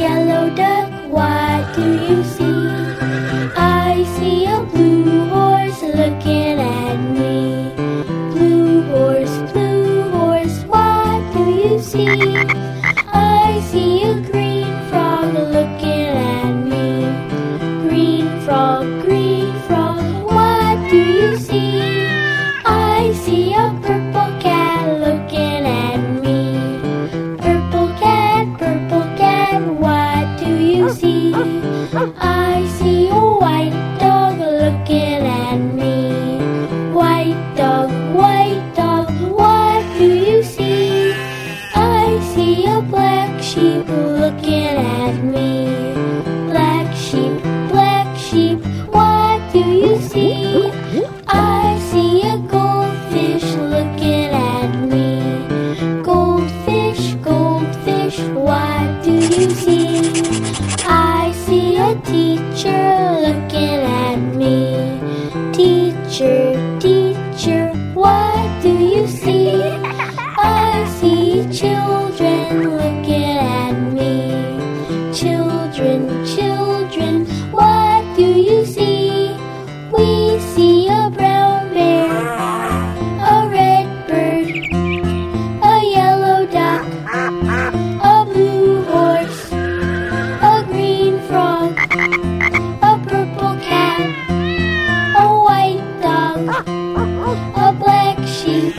yellow duck, what do you see? I see a blue horse looking at me. Blue horse, blue horse, what do you see? I see a green I see a white dog looking at me. White dog, white dog, what do you see? I see a black sheep looking at me. Black sheep, black sheep, what do you see? I see a goldfish looking at me. Goldfish, goldfish, what do you see? Teacher looking at me. Teacher, a black sheep,